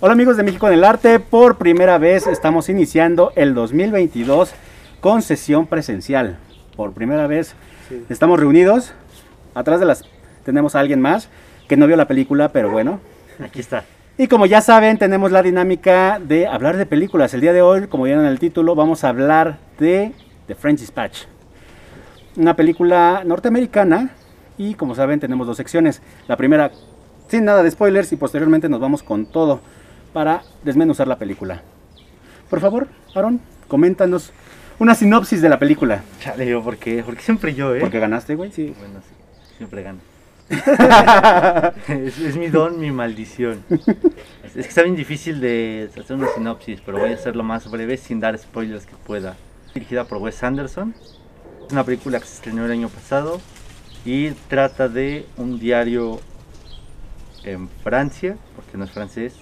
Hola amigos de México en el Arte, por primera vez estamos iniciando el 2022 con sesión presencial. Por primera vez Sí. estamos reunidos, atrás de las tenemos a alguien más que no vio la película, pero bueno. Aquí está. Y como ya saben, tenemos la dinámica de hablar de películas. El día de hoy, como vieron en el título, vamos a hablar de The French Dispatch. Una película norteamericana y como saben tenemos dos secciones. La primera sin nada de spoilers y posteriormente nos vamos con todo para desmenuzar la película. Por favor, Aaron, coméntanos una sinopsis de la pelícque Chale, yo, ¿por qué? Porque siempre yo, ¿eh? Porque ganaste, güey. Sí. Bueno, sí, siempre gano. es, es mi don, mi maldición. Es, que está bien difícil de hacer una sinopsis, pero voy a hacerlo más breve sin dar spoilers que pueda. Dirigida por Wes Anderson. Es una película que se estrenó el año pasado y trata de un diario en Francia, porque no es francés,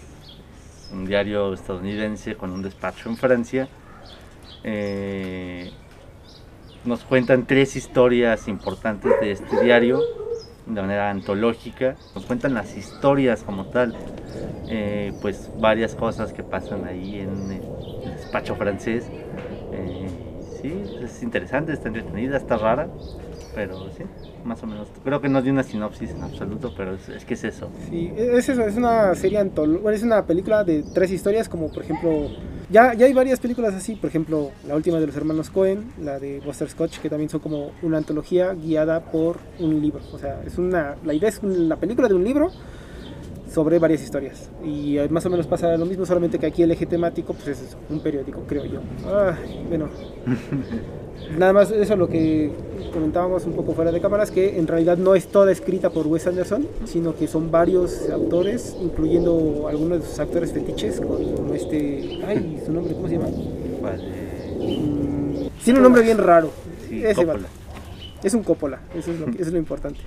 un diario estadounidense con un despacho en Francia. Eh, nos cuentan tres historias importantes de este diario de manera antológica. Nos cuentan las historias como tal. eh, pues varias cosas que pasan ahí en el despacho francés. Eh, sí, es interesante, está entretenida, está rara. Pero sí, más o menos. Creo que no di una sinopsis en absoluto, pero es, es que es eso. Sí, es eso, es una serie antolo- bueno, es una película de tres historias, como por ejemplo, ya, ya hay varias películas así, por ejemplo, la última de los hermanos Cohen, la de Buster Scotch, que también son como una antología guiada por un libro. O sea, es una, la idea es una película de un libro sobre varias historias. Y eh, más o menos pasa lo mismo, solamente que aquí el eje temático, pues es eso, un periódico, creo yo. Ay, bueno. Nada más eso lo que comentábamos un poco fuera de cámaras, que en realidad no es toda escrita por Wes Anderson, sino que son varios autores, incluyendo algunos de sus actores fetiches, como este... Ay, su nombre, ¿cómo se llama? Vale. Mm, tiene un nombre bien raro. Sí, Ese Coppola. Es un Coppola, eso es lo, que- eso es lo importante.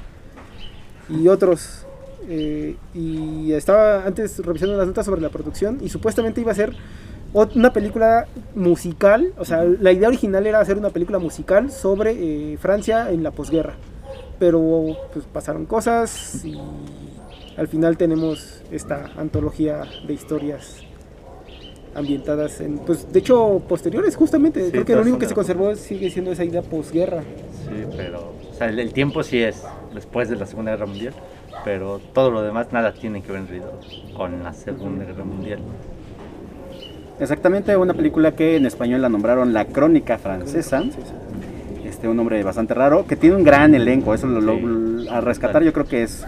Y otros. Eh, y estaba antes revisando las notas sobre la producción y supuestamente iba a ser una película musical. O sea, la idea original era hacer una película musical sobre eh, Francia en la posguerra. Pero pues pasaron cosas y al final tenemos esta antología de historias ambientadas en, pues de hecho posteriores justamente, Sí, creo que lo único que se conservó sigue siendo esa idea posguerra. Sí, pero o sea, el, el tiempo sí es después de la Segunda Guerra Mundial, pero todo lo demás nada tiene que ver en realidad con la Segunda Guerra Mundial. Exactamente, una película que en español la nombraron La Crónica Francesa. Este un nombre bastante raro, que tiene un gran elenco, eso lo, lo- a rescatar yo creo que es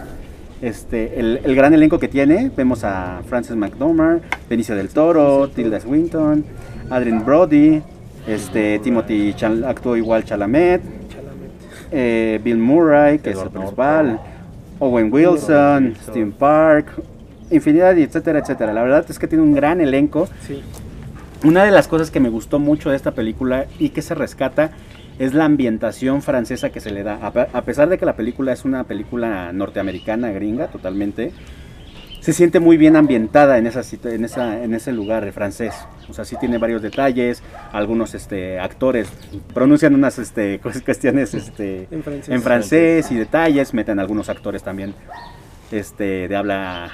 este el, el gran elenco que tiene, vemos a Frances McDormand, Benicio del Toro, Tilda Swinton, Adrien Brody, este Timothy Chal- actuó igual Chalamet, eh, Bill Murray, que es el principal. Owen Wilson, Wilson. Steve Park, infinidad, y etcétera, etcétera. La verdad es que tiene un gran elenco. Sí. Una de las cosas que me gustó mucho de esta película y que se rescata es la ambientación francesa que se le da. A pesar de que la película es una película norteamericana, gringa, totalmente, se siente muy bien ambientada en, esa, en, esa, en ese lugar francés. O sea, sí tiene varios detalles, algunos este, actores pronuncian unas este, cues- cuestiones este, En francés. en francés y detalles, meten algunos actores también este, de habla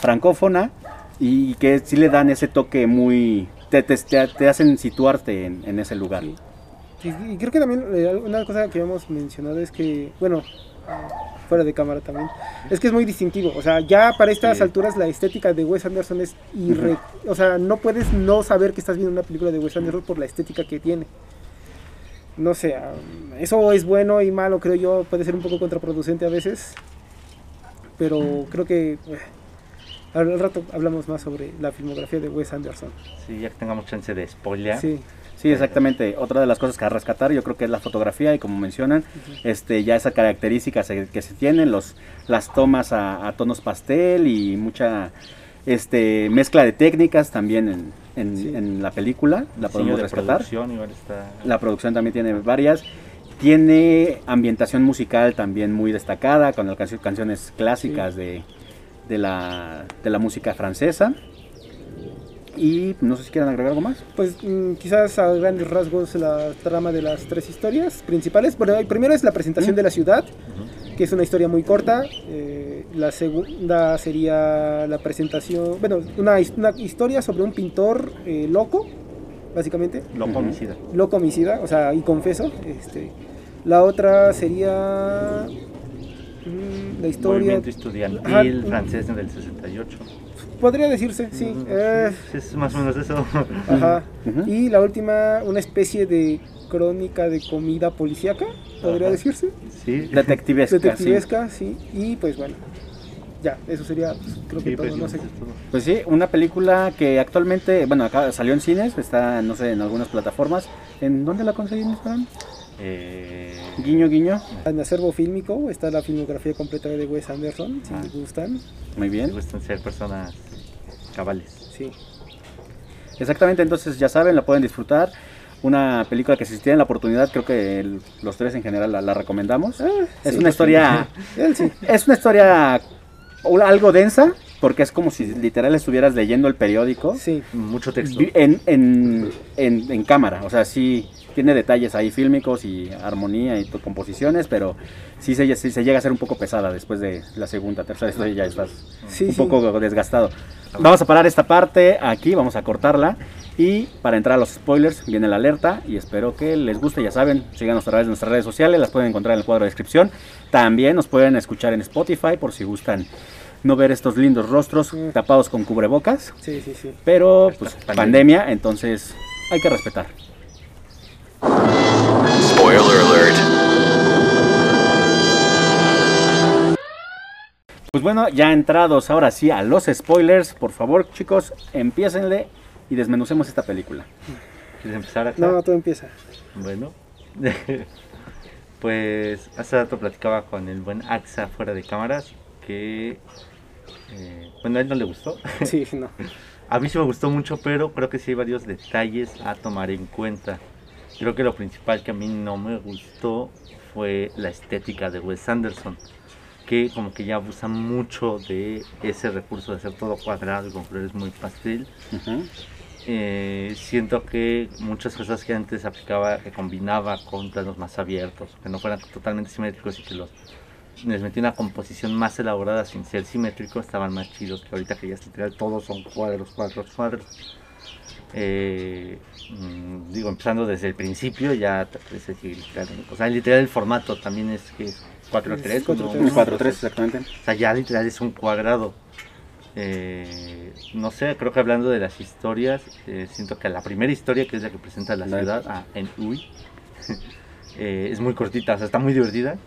francófona y que sí le dan ese toque muy... te, te- te- te hacen situarte en, en ese lugar. Y creo que también eh, una cosa que hemos mencionado es que, bueno, fuera de cámara también, es que es muy distintivo. O sea, ya para estas Sí. alturas la estética de Wes Anderson es irre... O sea, no puedes no saber que estás viendo una película de Wes Anderson por la estética que tiene. No sé, ah, eso es bueno y malo, creo yo, puede ser un poco contraproducente a veces, pero creo que eh, al rato hablamos más sobre la filmografía de Wes Anderson. Sí, ya que tengamos chance de spoiler. Sí, Sí, exactamente. Otra de las cosas que a rescatar yo creo que es la fotografía y como mencionan, este ya esa característica que se tienen, los, las tomas a, a tonos pastel y mucha este mezcla de técnicas también en, en- Sí. en la película, la podemos de rescatar. producción igual está... La producción también tiene varias. Tiene ambientación musical también muy destacada, con las cancio- canciones clásicas de, de la, de la música francesa. Y no sé si quieren agregar algo más. Pues mm, quizás a grandes rasgos la trama de las tres historias principales. Bueno, el primero es la presentación de la ciudad, que es una historia muy corta. eh, la segunda sería la presentación, bueno, una, una historia sobre un pintor eh, loco, básicamente, Loco homicida. loco homicida, o sea, y confeso. Este, la otra sería mm, la historia, Movimiento estudiantil Ajá. francés del 68. Podría decirse, sí. Eh, sí, Es más o menos eso. Ajá. Y la última, una especie de crónica de comida policíaca, podría Ajá. decirse. Sí. Detectivesca. Detectivesca, sí. Y pues bueno, ya, eso sería, pues, creo que Sí, todo, pues, no sé. es todo. Pues sí, una película que actualmente, bueno, acá salió en cines, está, no sé, en algunas plataformas. ¿En dónde la conseguimos, Fran? Eh, Guiño, guiño. En acervo fílmico está la filmografía completa de Wes Anderson, si Ah. les gustan. Muy me bien. gustan ser personas cabales. Sí. Exactamente, entonces ya saben, la pueden disfrutar. Una película que si tienen la oportunidad, creo que el- los tres en general la, la recomendamos. Ah, Es sí, una historia, sí. es una historia algo densa, porque es como si literal estuvieras leyendo el periódico Sí. Mucho texto. en, en, en, en cámara. O sea, sí tiene detalles ahí fílmicos y armonía y composiciones, pero sí se, sí se llega a ser un poco pesada después de la segunda, tercera historia, ya estás Sí, un sí. poco desgastado. Vamos a parar esta parte aquí, vamos a cortarla. Y para entrar a los spoilers viene la alerta y espero que les guste, ya saben, síganos a través de nuestras redes sociales, las pueden encontrar en el cuadro de descripción. También nos pueden escuchar en Spotify por si gustan no ver estos lindos rostros Mm. tapados con cubrebocas. Sí, sí, sí. Pero pues pandemia. pandemia, entonces hay que respetar. Spoiler alert. Pues bueno, ya entrados ahora sí a los spoilers, por favor chicos, empiecenle y desmenucemos esta película. ¿Quieres empezar acá? No, todo empieza. Bueno, pues hace rato platicaba con el buen Axa fuera de cámaras que, eh, bueno, a él no le gustó. Sí, no. A mí sí me gustó mucho, pero creo que sí hay varios detalles a tomar en cuenta. Creo que lo principal que a mí no me gustó fue la estética de Wes Anderson, que como que ya abusa mucho de ese recurso de hacer todo cuadrado y con colores muy pastel. Eh, siento que muchas cosas que antes aplicaba, que combinaba con planos más abiertos, que no fueran totalmente simétricos y que los les metí una composición más elaborada sin ser simétrico, estaban más chidos que ahorita que ya es literal, todos son cuadros, cuadros, cuadros. Eh, mm, digo, empezando desde el principio, ya literal, o sea, literal el formato también es que es 4-3, Es 4:3. Un 4-3 exactamente. o sea, ya literal es un cuadrado. Eh, no sé, creo que hablando de las historias, eh, siento que la primera historia, que es la que presenta la La- ciudad, ah, en Uy, eh, es muy cortita, o sea, está muy divertida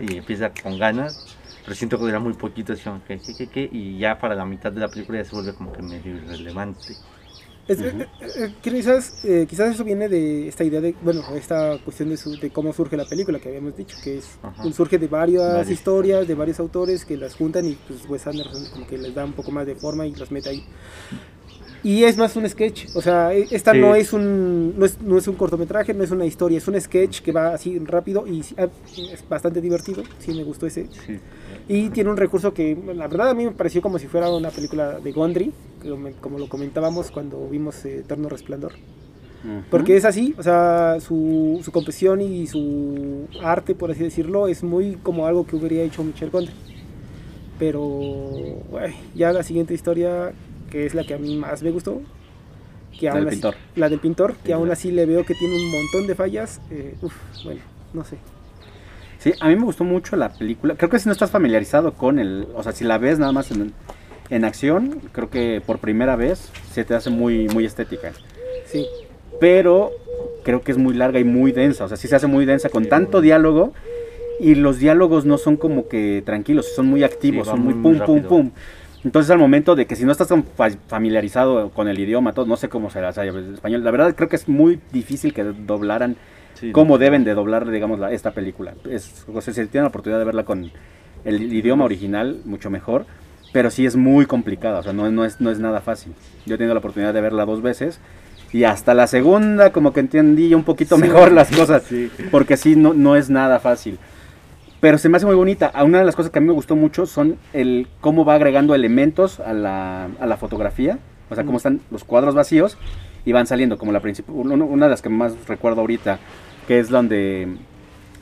y empieza con ganas, pero siento que dura muy poquito, así como que, que, que, que, y ya para la mitad de la película ya se vuelve como que medio irrelevante. Es, eh, eh, quizás, quizás eso viene de esta idea de, bueno, esta cuestión de, su- de cómo surge la película que habíamos dicho, que es Ajá. surge de varias Varias. historias, de varios autores que las juntan y pues Wes Anderson como que les da un poco más de forma y las mete ahí. Y es más un sketch, o sea, e- esta Sí. no es un no es, no es un cortometraje, no es una historia, es un sketch que va así rápido y ah, es bastante divertido, sí me gustó ese. Sí. Y tiene un recurso que, la verdad, a mí me pareció como si fuera una película de Gondry, como, lo comentábamos cuando vimos eh, Eterno Resplandor. Porque es así, o sea, su, su composición y su arte, por así decirlo, es muy como algo que hubiera hecho Michel Gondry. Pero, güey, ya la siguiente historia, que es la que a mí más me gustó, que La aún del así- pintor. la del pintor, que Sí, aún así le veo que tiene un montón de fallas. eh, uf, bueno, no sé. Sí, a mí me gustó mucho la película. Creo que si no estás familiarizado con el, o sea, si la ves nada más en, en acción, creo que por primera vez se te hace muy, muy estética. Sí, Pero creo que es muy larga y muy densa. O sea, sí se hace muy densa con Sí, tanto diálogo y los diálogos no son como que tranquilos, son muy activos, Sí, son muy muy, pum, muy pum, rápido. pum. Entonces al momento de que si no estás tan fa- familiarizado con el idioma, todo, no sé cómo será, el español, la verdad creo que es muy difícil que doblaran Sí, cómo no. deben de doblar, digamos, la- esta película. Es, o sea, si tienen la oportunidad de verla con el idioma original, mucho mejor. Pero sí es muy complicada, o sea, no, no, es, no es nada fácil. Yo he tenido la oportunidad de verla dos veces y hasta la segunda como que entendí un poquito Sí. mejor las cosas, Sí. porque sí, no, no es nada fácil. Pero se me hace muy bonita. Una de las cosas que a mí me gustó mucho son el cómo va agregando elementos a la, a la fotografía. O sea, cómo están los cuadros vacíos y van saliendo. Como la principal, una de las que más recuerdo ahorita, que es donde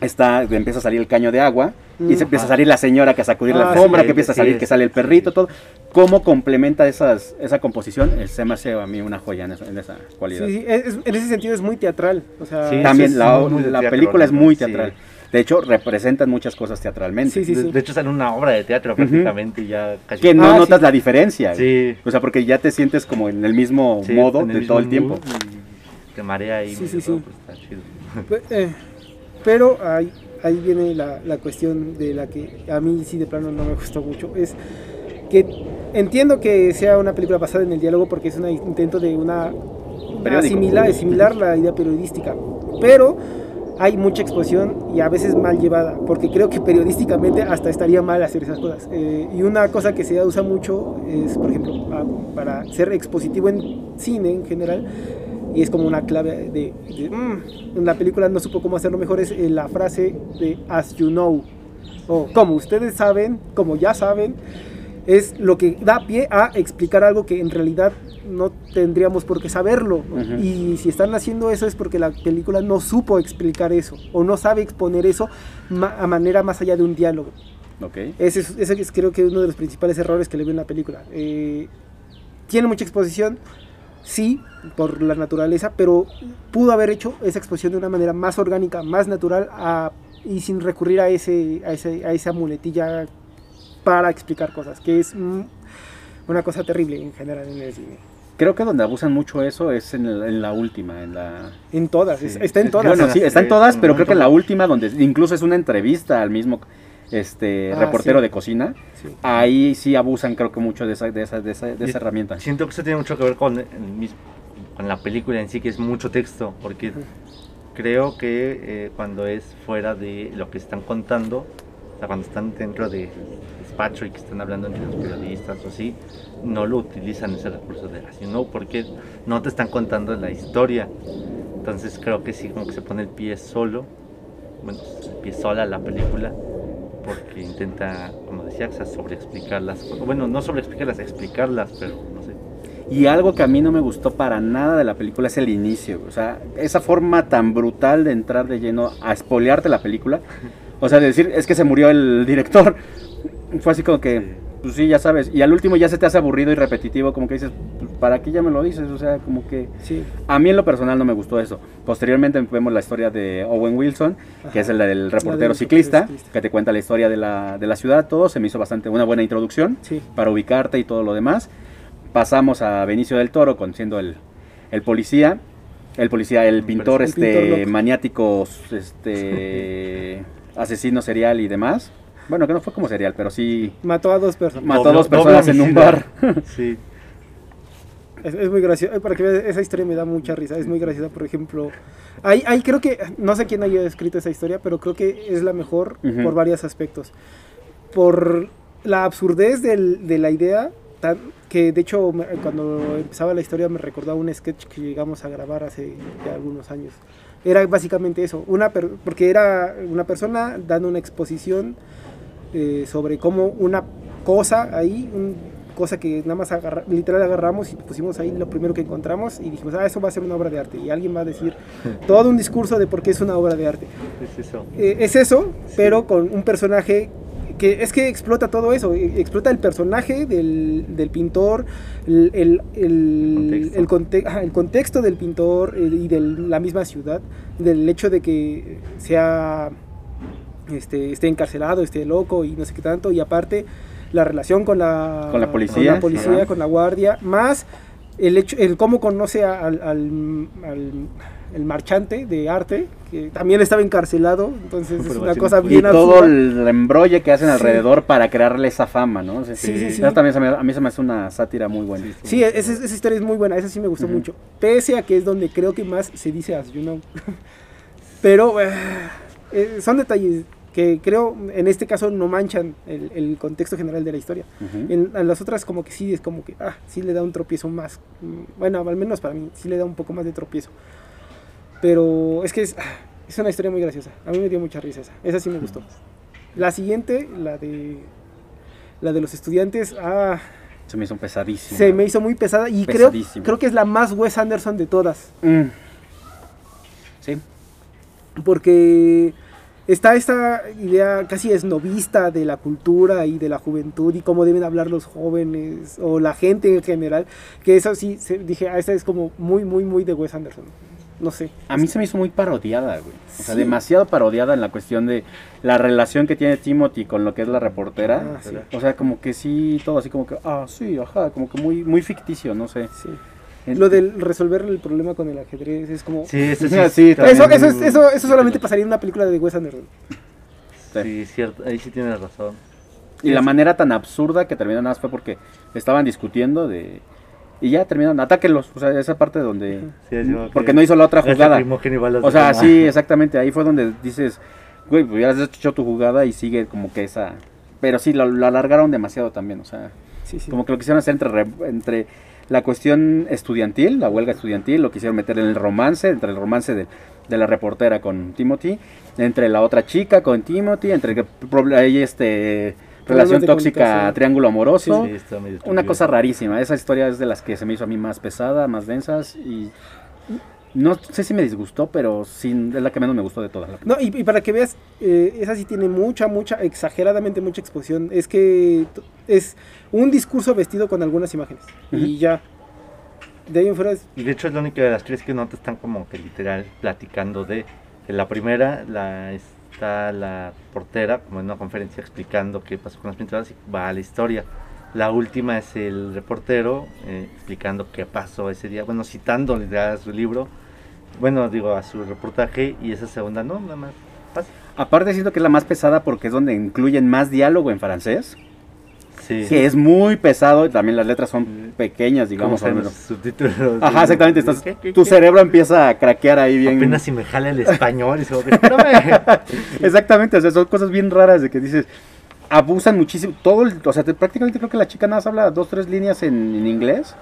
está, empieza a salir el caño de agua y se empieza a salir la señora que a sacudir la Ah, alfombra, sí, que empieza a sí, salir, es. que sale el perrito, todo. ¿Cómo complementa esas, esa composición? El se me hace a mí una joya en esa, en esa cualidad. Sí, sí, es- es- en ese sentido es muy teatral. O sea, Sí, También es la, la teatro, película es muy Sí. teatral. De hecho, representan muchas cosas teatralmente. Sí, sí, de, sí. de hecho sale una obra de teatro prácticamente y ya casi. Que no Ah, notas sí. la diferencia. Sí. O sea, porque ya te sientes como en el mismo Sí, modo en de mismo todo el tiempo. Te marea ahí. Sí, sí, todo, sí. pues, está chido. Pe- eh, pero ahí, ahí viene la, la cuestión de la que a mí sí de plano no me gustó mucho. Es que entiendo que sea una película basada en el diálogo porque es un intento de una, una Periódico. asimilar, asimilar la idea periodística. Pero hay mucha exposición y a veces mal llevada, porque creo que periodísticamente hasta estaría mal hacer esas cosas. Eh, y una cosa que se usa mucho es, por ejemplo, para ser expositivo en cine en general, y es como una clave de, de, "Mm, en la película no supo cómo hacerlo mejor, es eh, la frase de as you know, o como ustedes saben, como ya saben, es lo que da pie a explicar algo que en realidad no tendríamos por qué saberlo. Y si están haciendo eso es porque la película no supo explicar eso o no sabe exponer eso ma- a manera más allá de un diálogo. Ok. Ese es, ese es creo que uno de los principales errores que le veo en la película. Eh, tiene mucha exposición, sí, por la naturaleza, pero pudo haber hecho esa exposición de una manera más orgánica, más natural a- y sin recurrir a, ese, a, ese, a esa muletilla para explicar cosas, que es mm, una cosa terrible en general en el cine. Creo que donde abusan mucho eso es en, el- en la última, en la... En todas, Sí. está en todas. Bueno, sí, está en todas, pero creo que en la última, donde incluso es una entrevista al mismo este Ah, reportero sí. de cocina, Sí. ahí sí abusan creo que mucho de esa, de esa, de esa, de esa herramienta. Siento que eso tiene mucho que ver con, el mismo, con la película en sí, que es mucho texto, porque creo que eh, cuando es fuera de lo que están contando, o sea, cuando están dentro del despacho y que están hablando entre los periodistas o así, no lo utilizan ese recurso de así, ¿no? Porque no te están contando la historia. Entonces creo que sí, como que se pone el pie solo, bueno, el pie sola la película, porque intenta, como decía, o sea, sobreexplicar las cosas. Bueno, no sobreexplicarlas, explicarlas, pero no sé. Y algo que a mí no me gustó para nada de la película es el inicio. O sea, esa forma tan brutal de entrar de lleno a espolearte la película. O sea, de decir, es que se murió el director. Fue así como que, pues sí, ya sabes. Y al último ya se te hace aburrido y repetitivo, como que dices, pues, ¿para qué ya me lo dices? O sea, como que... Sí. A mí en lo personal no me gustó eso. Posteriormente vemos la historia de Owen Wilson, que es el del reportero del ciclista, que te cuenta la historia de la, de la ciudad, todo. Se me hizo bastante una buena introducción Sí. para ubicarte y todo lo demás. Pasamos a Benicio del Toro, con siendo el, el policía. El policía, el pintor, el este, pintor maniático, este, asesino serial y demás. Bueno, que no fue como serial, pero sí Mató a dos personas. mató a dos personas en un bar. Sí. Es, es muy gracioso, para que veas, esa historia me da mucha risa, es muy graciosa, por ejemplo, ahí, ahí creo que, no sé quién haya escrito esa historia, pero creo que es la mejor Ujú. por varios aspectos. Por la absurdez del- de la idea, tan- que de hecho cuando empezaba la historia me recordaba un sketch que llegamos a grabar hace ya algunos años. Era básicamente eso, una per- porque era una persona dando una exposición eh, sobre cómo una cosa ahí, un- cosa que nada más agarra- literal agarramos y pusimos ahí lo primero que encontramos y dijimos, ah, eso va a ser una obra de arte. Y alguien va a decir todo un discurso de por qué es una obra de arte. Es eso. Eh, es eso, pero con un personaje que es que explota todo eso, eh, explota el personaje del, del pintor, el, el, el, Contexto. el conte- ajá, el contexto del pintor y de la misma ciudad, del hecho de que sea este, esté encarcelado, esté loco y no sé qué tanto, y aparte la relación con la, Con la policía, con la, policía, sí. con la guardia, más el hecho, el cómo conoce al, al- al- el marchante de arte, que también estaba encarcelado, entonces es una cosa Y bien todo absurda. el embrollo que hacen Sí. alrededor para crearle esa fama, ¿no? O sea, Sí, sí, sí. eso también me- a mí se me hace una sátira muy buena. Sí, esa, esa historia es muy buena, esa sí me gustó mucho. Pese a que es donde creo que más se dice as you know. Pero eh, eh, son detalles que creo en este caso no manchan el, el contexto general de la historia. Ujú. En, a las otras como que sí es como que, ah, sí le da un tropiezo más. mm, Bueno, al menos para mí, sí le da un poco más de tropiezo. Pero es que es, ah, es una historia muy graciosa. A mí me dio mucha risa esa. Esa sí me gustó. La siguiente, la de la de los estudiantes, ah, Se me hizo pesadísimo. se me hizo muy pesada y creo, creo que es la más Wes Anderson de todas. Mm. Sí. Porque está esta idea casi esnovista de la cultura y de la juventud y cómo deben hablar los jóvenes o la gente en general, que eso sí, se- dije, ah, esta es como muy, muy, muy de Wes Anderson. No sé. A mí se me hizo muy parodiada, güey. O sea, Sí. demasiado parodiada en la cuestión de la relación que tiene Timothy con lo que es la reportera. Ah, sí. O sea, como que sí, todo así como que, ah, sí, ajá, como que muy, muy ficticio, no sé. Sí. Lo del resolver el problema con el ajedrez es como... Sí, eso sí. Sí, Eso, eso, es- eso, eso solamente pasaría en una película de Wes Anderson. Sí, cierto, ahí sí tienes razón. Y la manera tan absurda que más fue porque estaban discutiendo de... Y ya terminaron, atáquenlos. O sea, esa parte donde... Porque no hizo la otra jugada. O sea, sí, exactamente. Ahí fue donde dices, güey, pues hubieras hecho tu jugada y sigue como que esa... Pero sí, lo, lo alargaron demasiado también, o sea... Sí, sí. Como que lo quisieron hacer entre, re- entre la cuestión estudiantil, la huelga estudiantil, lo quisieron meter en el romance, entre el romance de, de la reportera con Timothy, entre la otra chica con Timothy, entre ahí este relación tóxica, triángulo amoroso. Sí, Una cosa rarísima. Esa historia es de las que se me hizo a mí más pesada, más densas y no sé si me disgustó, pero sí es la que menos me gustó de todas. No, y, y para que veas, eh, esa sí tiene mucha, mucha, exageradamente mucha exposición. Es que es un discurso vestido con algunas imágenes. Y ya. De ahí en fuera es... Y de hecho es la única de las tres que no te están como que literal platicando de. que la primera la está la portera como en una conferencia explicando qué pasó con las pinturas y va a la historia. La última es el reportero eh, explicando qué pasó ese día, bueno, citando literal su libro, bueno, digo, a su reportaje y esa segunda no, nada más pasa. Aparte siento que es la más pesada porque es donde incluyen más diálogo en francés. Sí, que es muy pesado y también las letras son pequeñas, digamos menos. los subtítulos. Ajá, exactamente. estás- ¿Qué, qué, tu qué? cerebro empieza a craquear ahí bien. Apenas si me jala el español y se. Exactamente, o sea, son cosas bien raras de que dices, abusan muchísimo. Todo, el- o sea, te- prácticamente creo que la chica nada más habla dos, tres líneas en, en inglés,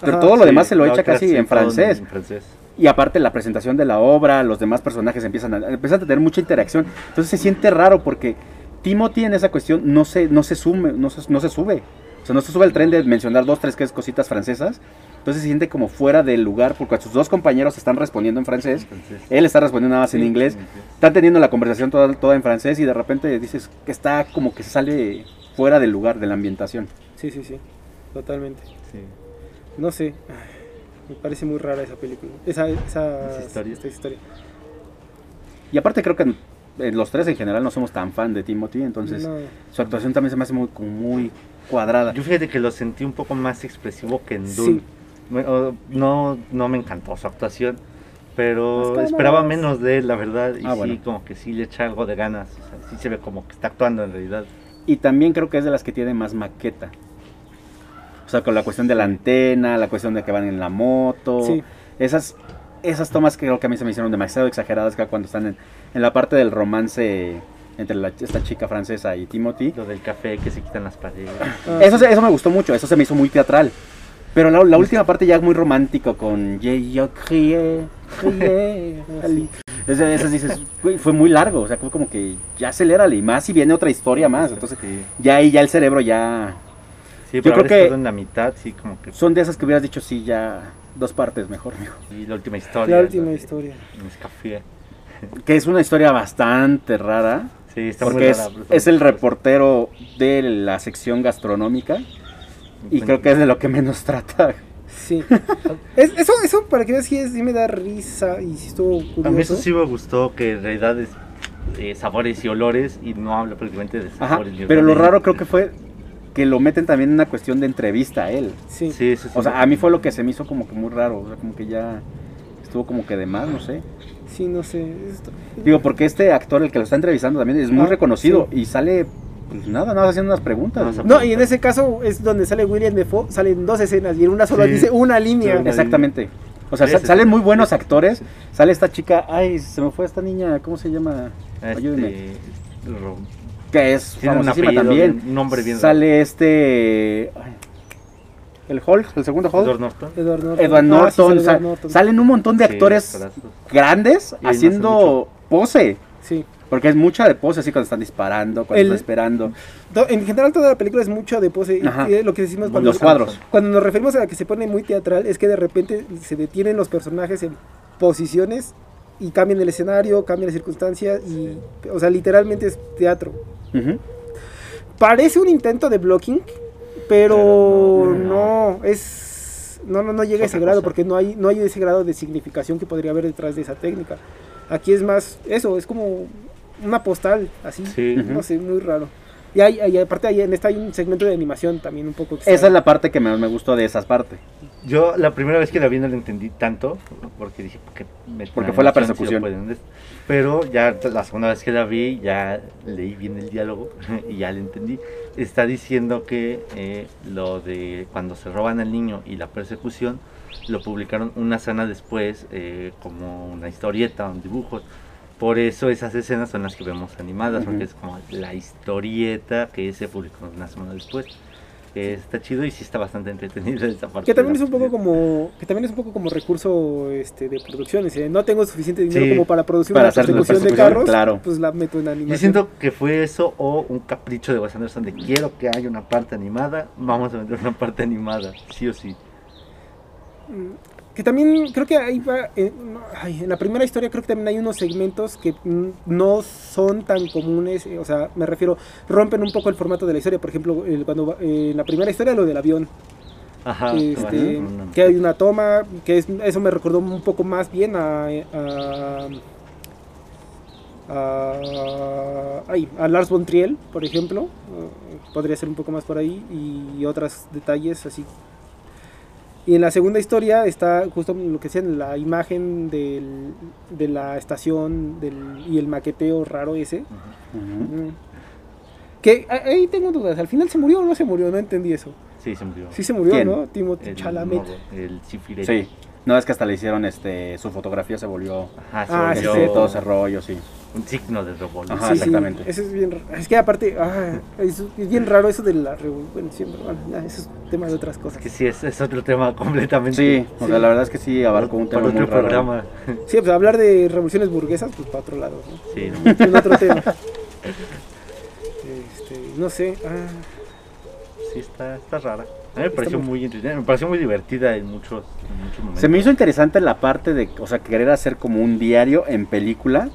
pero Ajá, todo lo Sí, demás se lo echa casi sí, en francés. en francés. Y aparte la presentación de la obra, los demás personajes empiezan a, empiezan a tener mucha interacción. Entonces se siente raro porque Timothy en esa cuestión no se, no se, sume, no, se, no se sube. O sea, no se sube el tren de mencionar dos, tres que es cositas francesas. Entonces se siente como fuera del lugar porque sus dos compañeros están respondiendo en francés. Entonces, Él está respondiendo nada más en inglés. Están teniendo la conversación toda, toda en francés y de repente dices que está como que se sale fuera del lugar, de la ambientación. Sí, sí, sí. Totalmente. Sí. No sé. Me parece muy rara esa película. Esa, esa, Esa historia. esta historia. Y aparte creo que los tres en general no somos tan fan de Timothy, entonces No. su actuación también se me hace muy, muy cuadrada. Yo fíjate que lo sentí un poco más expresivo que en Sí. Dune. O- No, no me encantó su actuación, pero Las esperaba menos de él, la verdad. Y Ah, sí, bueno. como que sí le echa algo de ganas. O sea, sí se ve como que está actuando en realidad. Y también creo que es de las que tiene más maqueta. O sea, con la cuestión de la antena, la cuestión de que van en la moto. Sí. Esas, esas tomas que creo que a mí se me hicieron demasiado exageradas que cuando están en, en la parte del romance entre la- esta chica francesa y Timothy. Lo del café que se quitan las paredes. Ah, Eso, sí. eso me gustó mucho, eso se me hizo muy teatral. Pero la, la última parte ya es muy romántico con yo crié, crié, ese dices, güey, fue muy largo, o sea, fue como que ya acelérale y más si viene otra historia más. Entonces, ya ahí ya el cerebro ya sí Yo pero creo haber que- en la mitad, sí, como que. son de esas que hubieras dicho, sí, ya dos partes mejor, mijo. Y la última historia. La última de- historia. Nescafé. Que es una historia bastante rara, Sí, está porque es, rara, es el reportero de la sección gastronómica y creo que es de lo que menos trata. Sí. Es- eso, eso para que veas, sí, es- sí me da risa y sí estuvo curioso. A mí eso sí me gustó, que en realidad es eh, sabores y olores y no habla prácticamente de Ajá, sabores. ni pero lo raro creo que fue que lo meten también en una cuestión de entrevista a él. Sí. Sí, sí O sea, a mí fue lo que se me hizo como que muy raro, o sea, como que ya estuvo como que de más, no sé. Sí, no sé. esto- Digo, porque este actor, el que lo está entrevistando también es muy Ah, reconocido sí. y sale, pues nada, nada más haciendo unas preguntas. No, y en ese caso es donde sale William Defoe, salen dos escenas y en una sola Sí. dice una línea. Sí, una- Exactamente. O sea, salen sí. muy buenos actores. Sale esta chica, ay, se me fue esta niña, ¿cómo se llama? Ayúdenme. Este, ro- Que es Tiene un famosísima apellido también. un nombre bien Sale este... ay, el Hulk, el segundo Hulk. Edward Norton. Edward Norton. Edward Ah, sí, Norton. sale sa- Edward Norton. Salen un montón de Sí, actores grandes haciendo pose. Sí. Porque es mucha de pose, así cuando están disparando, cuando El- están esperando. To- En general toda la película es mucho de pose. y- Ajá. y es lo que decimos cuando, Los cuadros. cuando nos referimos a que se pone muy teatral es que de repente se detienen los personajes en posiciones y cambian el escenario, cambian las circunstancias y, o sea, literalmente es teatro. Parece un intento de blocking, pero, Pero no, no, es no no no llega a Es ese grado cosa. porque no hay no hay ese grado de significación que podría haber detrás de esa técnica. Aquí es más eso, es como una postal así, Sí. no sé, muy raro. Y hay, hay- aparte hay, en esta hay un segmento de animación también un poco extraño. Esa es la parte que menos me gustó de esas partes. Yo la primera vez que la vi no la entendí tanto, porque dije, ¿por qué meten Porque fue la si persecución. ver? Pero ya la segunda vez que la vi, ya leí bien el diálogo y ya le entendí. Está diciendo que eh, lo de cuando se roban al niño y la persecución, lo publicaron una semana después eh, como una historieta, un dibujo. Por eso esas escenas son las que vemos animadas, Ujú. porque es como la historieta que se publicó una semana después. Eh, está chido y sí está bastante entretenido esa parte. que también es un poco como que también es un poco como recurso este de producción, dice, no tengo suficiente dinero Sí. como para producir Para una persecución de carros, claro. pues la meto en animación. Yo siento que fue eso o un capricho de Wes Anderson de quiero que haya una parte animada, vamos a meter una parte animada, sí o sí. Mm, Que también creo que ahí va, eh, no, ay, en la primera historia creo que también hay unos segmentos que no son tan comunes, eh, o sea, me refiero, rompen un poco el formato de la historia, por ejemplo, cuando eh, en la primera historia lo del avión, Ajá. este, bueno, que hay una toma, que es, eso me recordó un poco más bien a, a, a, ay, a Lars von Trier, por ejemplo, podría ser un poco más por ahí, y otros detalles así. Y en la segunda historia está justo lo que decían, la imagen del, de la estación del, y el maqueteo raro ese. Mm. Que a- ahí tengo dudas, ¿al final se murió o no se murió? No entendí eso. Sí, se murió. Sí se murió, ¿Quién? ¿no? Timothy Chalamet. el. Sí. No es que hasta le hicieron este su fotografía se volvió Ajá, se Ah, volvió sí. todo ese rollo, sí. Un signo de revolución. Ajá, Sí, sí, exactamente. eso es bien ra- Es que aparte, ah, es, es bien raro eso de la revolución, bueno, ya, eso es tema de otras cosas. Que sí, es, es otro tema completamente. Sí, o Sí. sea, la verdad es que sí abarcó un tema para muy otro raro. programa. Sí, pues hablar de revoluciones burguesas, pues para otro lado, ¿no? Sí, no. Es un otro tema. Este, no sé, ah, sí está, está rara. A mí me pareció muy- muy entretenida, me pareció muy divertida en muchos, en muchos momentos. Se me hizo interesante la parte de, o sea, querer hacer como un diario en película,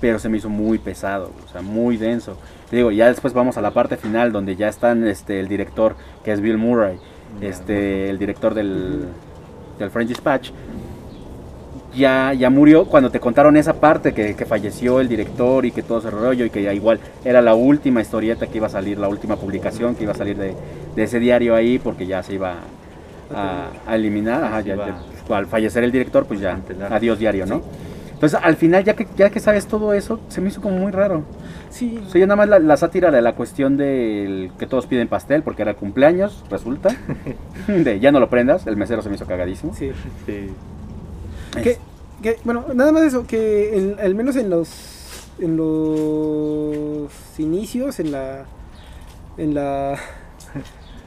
pero se me hizo muy pesado, o sea, muy denso. Te digo, ya después vamos a la parte final donde ya están este el director que es Bill Murray, este el director del, del French Dispatch. Ya, ya murió cuando te contaron esa parte que, que falleció el director y que todo ese rollo y que ya igual era la última historieta que iba a salir, la última publicación que iba a salir de, de ese diario ahí porque ya se iba a, a eliminar, ajá, ya- ya, pues, al fallecer el director pues ya, adiós diario, ¿no? Entonces al final ya que, ya que sabes todo eso, se me hizo como muy raro. sí, O sea, ya nada más la, la sátira de la cuestión del que todos piden pastel porque era cumpleaños, resulta. de ya no lo prendas, el mesero se me hizo cagadísimo. sí. Sí. Que, que, bueno, nada más eso, que en- al menos en los en los inicios, en la en la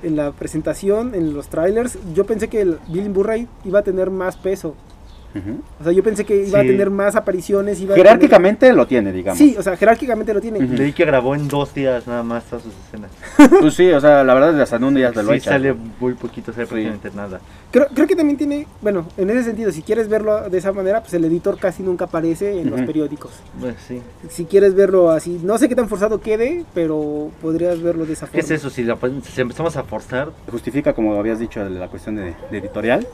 en la presentación, en los trailers, yo pensé que el Bill Murray iba a tener más peso. Ujú. O sea, yo pensé que iba a Sí. tener más apariciones, iba a Jerárquicamente lo tiene, digamos. tener- Sí, o sea, jerárquicamente lo tiene. Ujú. Leí que grabó en dos días nada más todas sus escenas. Pues sí, o sea, la verdad es que hasta en un día te lo sí, echa. sale muy poquito, sale Sí. prácticamente nada. Creo, creo que también tiene, bueno, en ese sentido, si quieres verlo de esa manera, pues el editor casi nunca aparece en los Ujú. periódicos. Bueno, sí. Si quieres verlo así, no sé qué tan forzado quede, pero podrías verlo de esa ¿Qué forma. es eso? Si, la, si empezamos a forzar, Justifica, como habías dicho, la cuestión de, de editorial.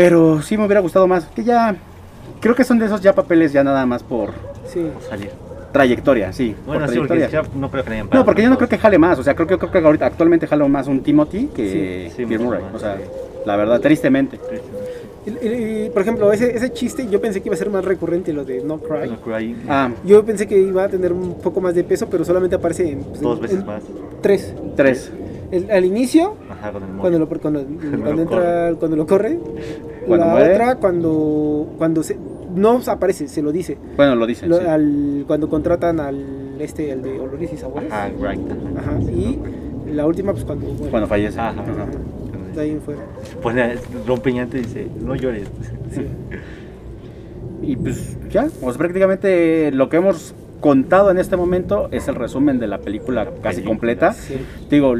Pero sí me hubiera gustado más. Que ya. Creo que son de esos ya papeles ya nada más por Sí. salir. trayectoria, sí. Bueno, por sí, porque trayectoria. ya no creo que hayan No, porque yo no creo que jale más. O sea, creo que, creo que ahorita actualmente jalo más un Timothy que Sí, sí, Bill mucho Murray. más. O sea, la verdad, tristemente. Y- y- y, por ejemplo, ese, ese chiste yo pensé que iba a ser más recurrente, lo de No Cry. No Cry, Ah, Yo pensé que iba a tener un poco más de peso, pero solamente aparece en, pues, dos en- veces en más. Tres. tres. El- al inicio, Ajá, con el cuando lo, cuando, cuando lo entra, cuando lo corre. Cuando la muere. otra, cuando, cuando se, no aparece, se lo dice. Bueno, lo dicen. Lo- sí. al, cuando contratan al este, el de Olores y Sabores. Ajá, right. Ajá, Y la última, pues cuando muere. Cuando fallece. Ajá. Ajá. De ahí en fuera. Pone, rompe llanto y dice, no llores. Sí. Y pues ya, pues prácticamente lo que hemos contado en este momento es el resumen de la película casi película, completa. Sí. Digo,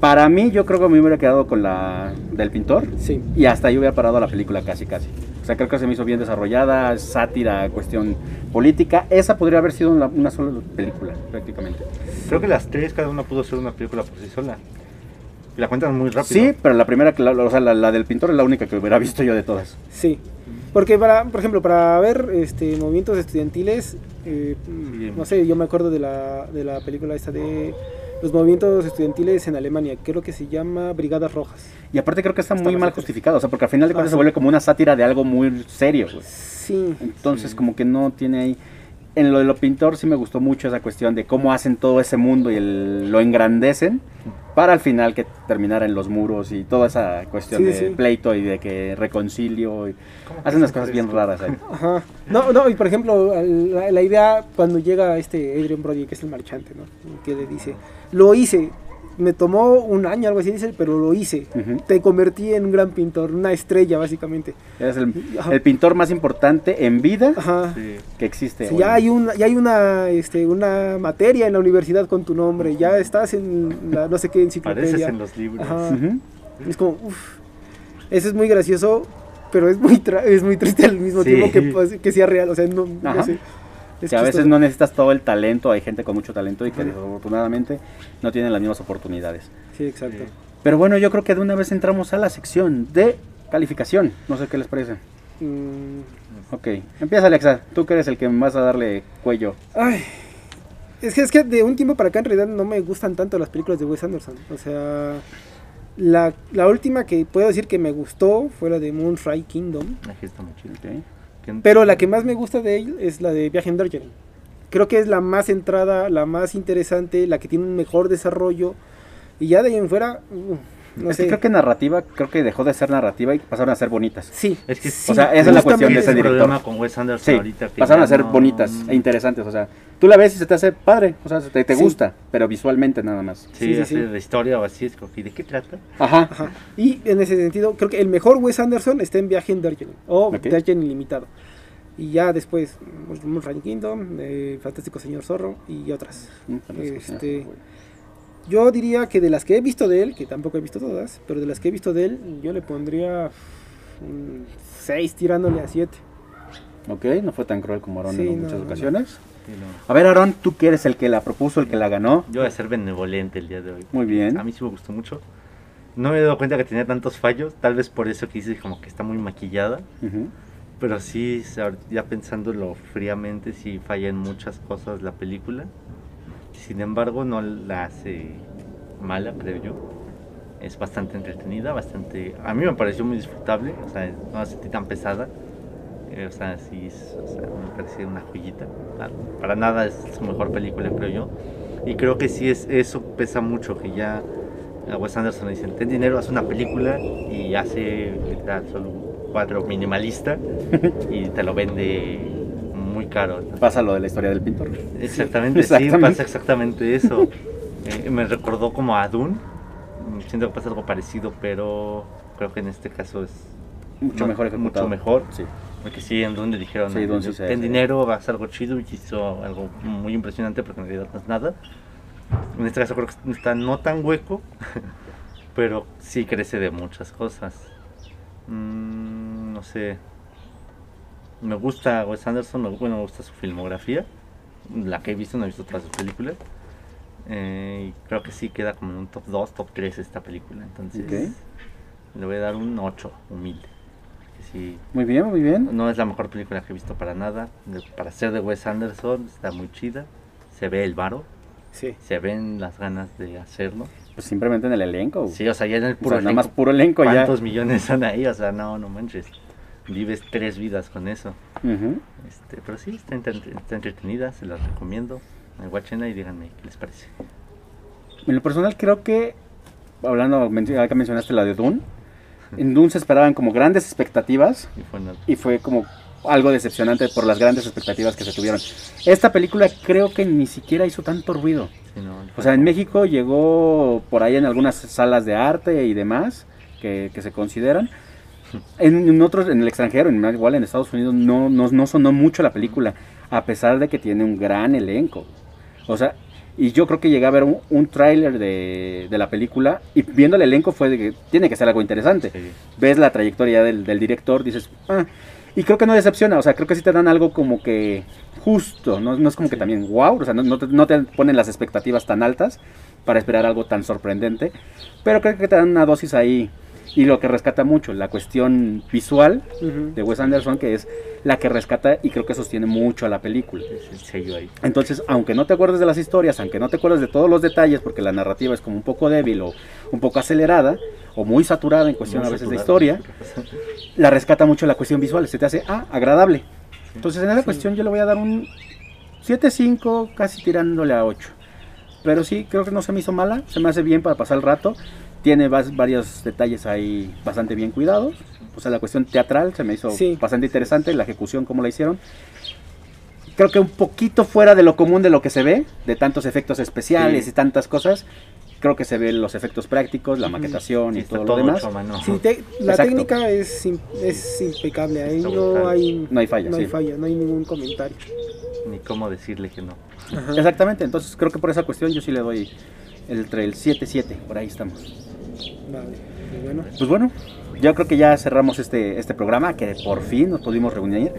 Para mí, yo creo que me hubiera quedado con la del pintor. Sí. Y hasta yo hubiera parado la película casi, casi. O sea, creo que se me hizo bien desarrollada, sátira, cuestión política. Esa podría haber sido una, una sola película, prácticamente. Creo que las tres, cada una pudo ser una película por sí sola. Y la cuentan muy rápido. Sí, pero la primera, que la- o sea, la, la del pintor es la única que hubiera visto yo de todas. Sí. Porque para, por ejemplo, para ver este movimientos estudiantiles, eh, Sí. no sé, yo me acuerdo de la, de la película esta de los movimientos estudiantiles en Alemania, creo que se llama Brigadas Rojas. Y aparte creo que está Está muy mal justificado, o sea, porque al final de Ah, cuentas se vuelve como una sátira de algo muy serio. güey. Sí. Entonces Sí. como que no tiene ahí... En lo de lo pintor sí me gustó mucho esa cuestión de cómo hacen todo ese mundo y el- lo engrandecen para al final que terminara en los muros y toda esa cuestión Sí, de sí. pleito y de que reconcilio. Y, ¿Cómo que hacen unas son cosas bien raras ahí. Ajá. No, no, y por ejemplo, la idea cuando llega este Adrian Brody, que es el marchante, ¿no? Que le dice, lo hice, me tomó un año, algo así, dice, pero lo hice. Te convertí en un gran pintor, una estrella, básicamente. Es el, el pintor más importante en vida Ajá. Que existe. Sí, hoy. ya hay una, ya hay una, este, una materia en la universidad con tu nombre, ya estás en la no sé qué Pareces enciclopedia. en los libros. Es como, uff, eso es muy gracioso, pero es muy, tra- es muy triste al mismo Sí. tiempo que, pues, que sea real, o sea, no, sé. Es Que a veces no necesitas todo el talento, hay gente con mucho talento y que Ajá. desafortunadamente no tienen las mismas oportunidades. Sí, exacto. Pero bueno, yo creo que de una vez entramos a la sección de calificación. No sé qué les parece. Mm, Ok, empieza Alexa, tú que eres el que vas a darle cuello. Ay, es que, es que de un tiempo para acá en realidad no me gustan tanto las películas de Wes Anderson. O sea, la, la última que puedo decir que me gustó fue la de Moonrise Kingdom. Aquí está muy chido. Ok. Pero la que más me gusta de él es la de Viaje en Darjeeling. Creo que es la más centrada, la más interesante, la que tiene un mejor desarrollo. Y ya de ahí en fuera, uh, no es sé. que creo que narrativa, creo que dejó de ser narrativa y pasaron a ser bonitas. Sí, Es que- sí, o sea, esa es la cuestión de Ese ese es el director. problema con Wes Anderson Sí, ahorita. que pasaron a ser no- bonitas e interesantes. O sea, tú la ves y se te hace padre, o sea, se te, te Sí. gusta, pero visualmente nada más. Sí, Sí, sí, así sí. de historia o así, es como, ¿y de qué trata? Ajá. Ajá. Y en ese sentido, creo que el mejor Wes Anderson está en Viaje en Darjeeling o Ok. Darjeeling Ilimitado. Y ya después, Moonrise Kingdom, eh, Fantástico Señor Zorro y otras. Mm. Este, Yo diría que de las que he visto de él, que tampoco he visto todas, pero de las que he visto de él, yo le pondría un 6 tirándole a 7. Ok, no fue tan cruel como Aaron Sí, en muchas no. ocasiones. No. A ver, Aaron, tú que eres el que la propuso, el que la ganó. Yo voy a ser benevolente el día de hoy. Muy bien. A mí sí me gustó mucho. No me he dado cuenta que tenía tantos fallos, tal vez por eso que hice como que está muy maquillada. Ujú. Pero sí, ya pensándolo fríamente, sí falla en muchas cosas la película. Sin embargo, no la hace mala, creo yo. Es bastante entretenida, bastante... A mí me pareció muy disfrutable, o sea, no la sentí tan pesada. Eh, o sea, sí, es- o sea, me parece una joyita. Para nada es su mejor película, creo yo. Y creo que sí, es, eso pesa mucho, que ya a Wes Anderson le dicen, ten dinero, haz una película y hace literal solo un cuadro minimalista y te lo vende muy caro. Pasa lo de la historia del pintor. Exactamente, sí, Exactamente. pasa exactamente eso. Eh, me recordó como a Dune. Siento que pasa algo parecido, pero creo que en este caso es Mucho No, mejor ejecutado. mucho mejor. Sí. porque sí, en Dune le dijeron, Sí, Dune sí se- ten dinero, vas a algo chido y hizo algo muy impresionante, pero en realidad no es nada. En este caso creo que está no tan hueco, pero sí crece de muchas cosas. Mm, no sé. Me gusta Wes Anderson, me, bueno, me gusta su filmografía. La que he visto, no he visto todas sus películas. Eh, y creo que sí queda como en un top 2, top 3 esta película. Entonces, Ok. le voy a dar un 8, humilde. Sí, Muy bien, muy bien. no es la mejor película que he visto para nada. para ser de Wes Anderson, está muy chida. Se ve el varo, Sí. se ven las ganas de hacerlo. Pues simplemente en el elenco. Sí, o sea, ya en el O puro sea, nada elenco, más puro elenco ya. ¿Cuántos millones son ahí? O sea, no, no manches. Vives tres vidas con eso. Ujú. Este, pero sí, está, está entretenida, se las recomiendo. Guáchenla y díganme qué les parece. En lo personal creo que, hablando, que mencionaste la de Dune, en Dune se esperaban como grandes expectativas Y fue y fue como algo decepcionante por las grandes expectativas que se tuvieron. Esta película creo que ni siquiera hizo tanto ruido. sí, no, O sea, en México llegó por ahí en algunas salas de arte y demás que, que se consideran. En, en otros, en el extranjero, en, igual en Estados Unidos, no, no, no sonó mucho la película, a pesar de que tiene un gran elenco. O sea, Y yo creo que llegué a ver un, un tráiler de, de la película y viendo el elenco fue de que tiene que ser algo interesante. Sí. Ves la trayectoria del, del director, dices, ah, y creo que no decepciona, o sea, creo que sí te dan algo como que justo, no, no es como que también wow, o sea, no, no te, no te ponen las expectativas tan altas para esperar algo tan sorprendente, pero creo que te dan una dosis ahí y lo que rescata mucho, la cuestión visual Ujú. de Wes Anderson, que es la que rescata y creo que sostiene mucho a la película. Ahí. Entonces, aunque no te acuerdes de las historias, aunque no te acuerdes de todos los detalles, porque la narrativa es como un poco débil o un poco acelerada, o muy saturada en cuestión Muy a veces de historia, la rescata mucho la cuestión visual, se te hace, ah, agradable. Entonces, en esa cuestión yo le voy a dar un 7.5, casi tirándole a 8. Pero sí, creo que no se me hizo mala, se me hace bien para pasar el rato. Tiene vas- varios detalles ahí bastante bien cuidados. O sea, la cuestión teatral se me hizo Sí. bastante interesante, la ejecución, cómo la hicieron. Creo que un poquito fuera de lo común de lo que se ve, de tantos efectos especiales Sí. y tantas cosas. Creo que se ven los efectos prácticos, la maquetación Sí, y todo, todo lo demás. te- la Exacto. técnica es, es impecable, ahí no hay, No hay falla, no hay falla, no hay ningún comentario. Ni cómo decirle que no. Ajá. Exactamente, entonces creo que por esa cuestión yo sí le doy entre el 7-7, por ahí estamos. Vale, pues bueno. Pues bueno, yo creo que ya cerramos este, este programa, que por fin nos pudimos reunir.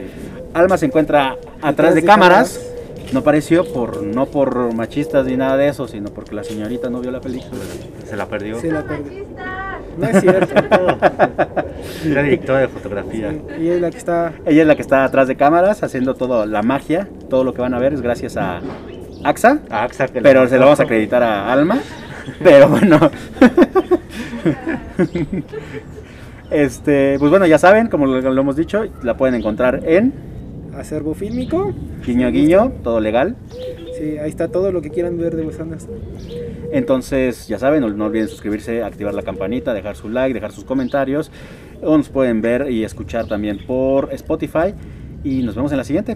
Alma se encuentra atrás de, de cámaras. No pareció por no por machistas ni nada de eso, sino porque la señorita no vio la película. Se la perdió. Se la perdió. No es cierto. Era directora de fotografía. Sí, y es la que está. Ella es la que está atrás de cámaras haciendo toda la magia, todo lo que van a ver es gracias a AXA, A AXA que pero se lo vamos a acreditar a Alma. Pero bueno. Este, pues bueno, ya saben, como lo, lo hemos dicho, la pueden encontrar en Acervo fílmico. guiño guiño, todo legal. Sí, ahí está todo lo que quieran ver de Wes Anderson. Entonces, ya saben, no, no olviden suscribirse, activar la campanita, dejar su like, dejar sus comentarios. O nos pueden ver y escuchar también por Spotify. Y nos vemos en la siguiente.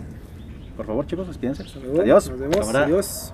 Por favor, chicos, despídense. Adiós. Nos vemos. Cámara. Adiós.